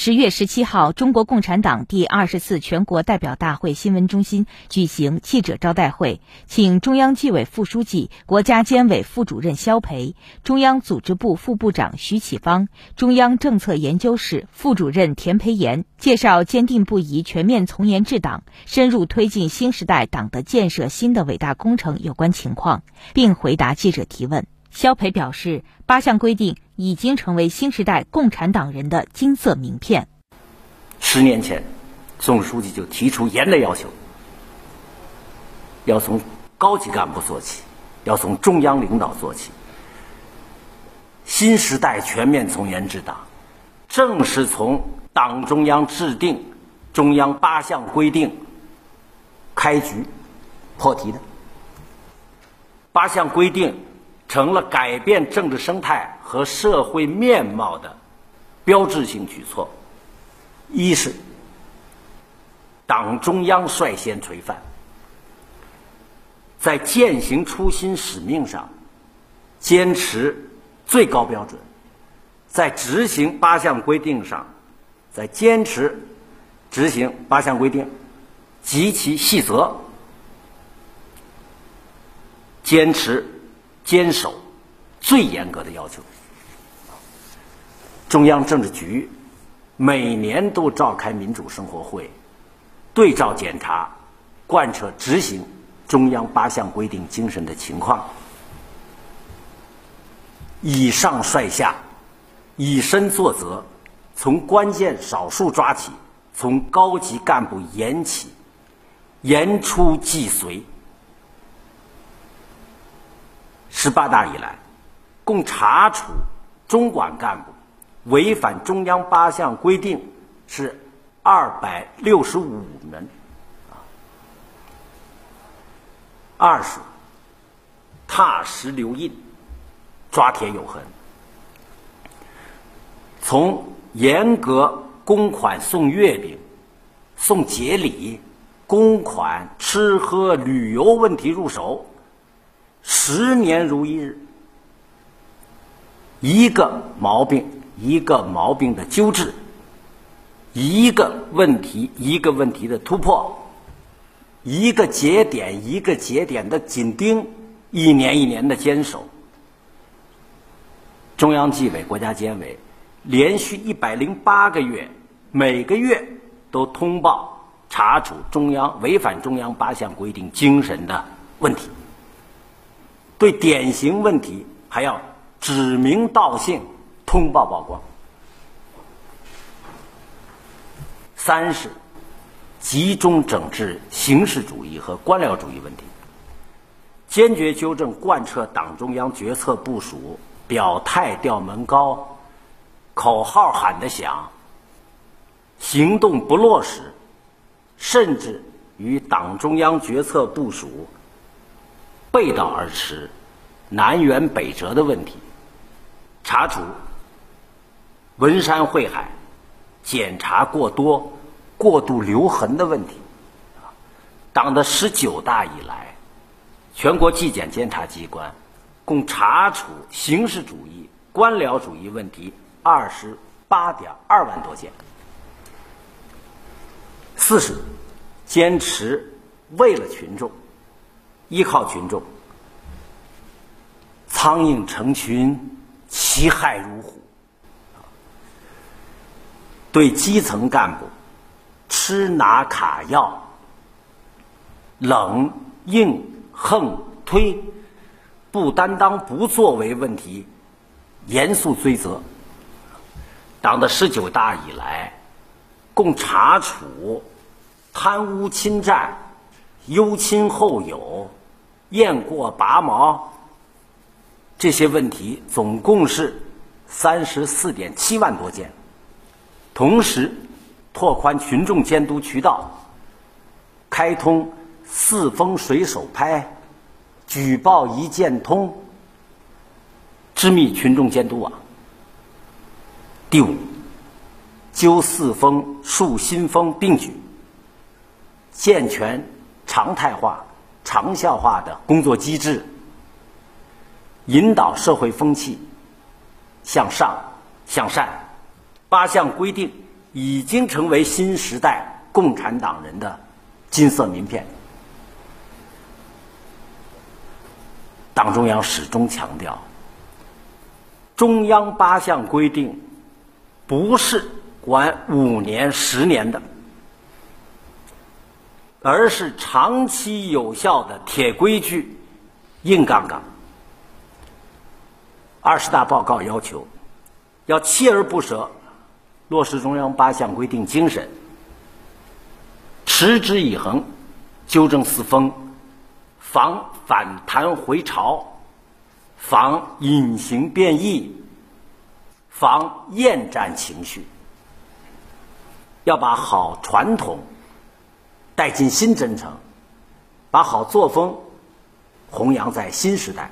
十月十七号，中国共产党第二十次全国代表大会新闻中心举行记者招待会，请中央纪委副书记、国家监委副主任肖培、中央组织部副部长徐启芳、中央政策研究室副主任田培岩介绍坚定不移全面从严治党、深入推进新时代党的建设新的伟大工程有关情况，并回答记者提问。肖培表示，八项规定已经成为新时代共产党人的金色名片。十年前，总书记就提出严的要求，要从高级干部做起，要从中央领导做起。新时代全面从严治党，正是从党中央制定中央八项规定开局破题的。八项规定。成了改变政治生态和社会面貌的标志性举措。一是党中央率先垂范，在践行初心使命上坚持最高标准，在执行八项规定上，在坚持执行八项规定及其细则，坚持。坚守最严格的要求。中央政治局每年都召开民主生活会，对照检查贯彻执行中央八项规定精神的情况。以上率下，以身作则，从关键少数抓起，从高级干部严起，严出即随。十八大以来，共查处中管干部违反中央八项规定是二百六十五人。二是踏实留印，抓铁有痕。从严格公款送月饼、送节礼、公款吃喝旅游问题入手。十年如一日，一个毛病一个毛病的纠治，一个问题一个问题的突破，一个节点一个节点的紧盯，一年一年的坚守。中央纪委国家监委连续一百零八个月，每个月都通报查处中央违反中央八项规定精神的问题。对典型问题还要指名道姓通报曝光。三是集中整治形式主义和官僚主义问题，坚决纠正贯彻党中央决策部署表态调门高，口号喊得响，行动不落实，甚至与党中央决策部署。背道而驰、南辕北辙的问题，查处文山会海检查过多、过度留痕的问题。党的十九大以来，全国纪检监察机关共查处形式主义、官僚主义问题二十八点二万多件。四是坚持为了群众。依靠群众，苍蝇成群，其害如虎。对基层干部吃拿卡要、冷硬横推、不担当不作为问题，严肃追责。党的十九大以来，共查处贪污侵占、优亲厚友。雁过拔毛，这些问题总共是三十四点七万多件。同时，拓宽群众监督渠道，开通四风水手拍、举报一键通、织密群众监督网。第五，纠四风、树新风并举，健全常态化。长效化的工作机制，引导社会风气向上向善。八项规定已经成为新时代共产党人的金色名片。党中央始终强调，中央八项规定不是管五年、十年的，而是长期有效的铁规矩、硬杠杠。二十大报告要求，要锲而不舍落实中央八项规定精神，持之以恒，纠正四风，防反弹回潮，防隐形变异，防厌战情绪。要把好传统带进新征程，把好作风弘扬在新时代。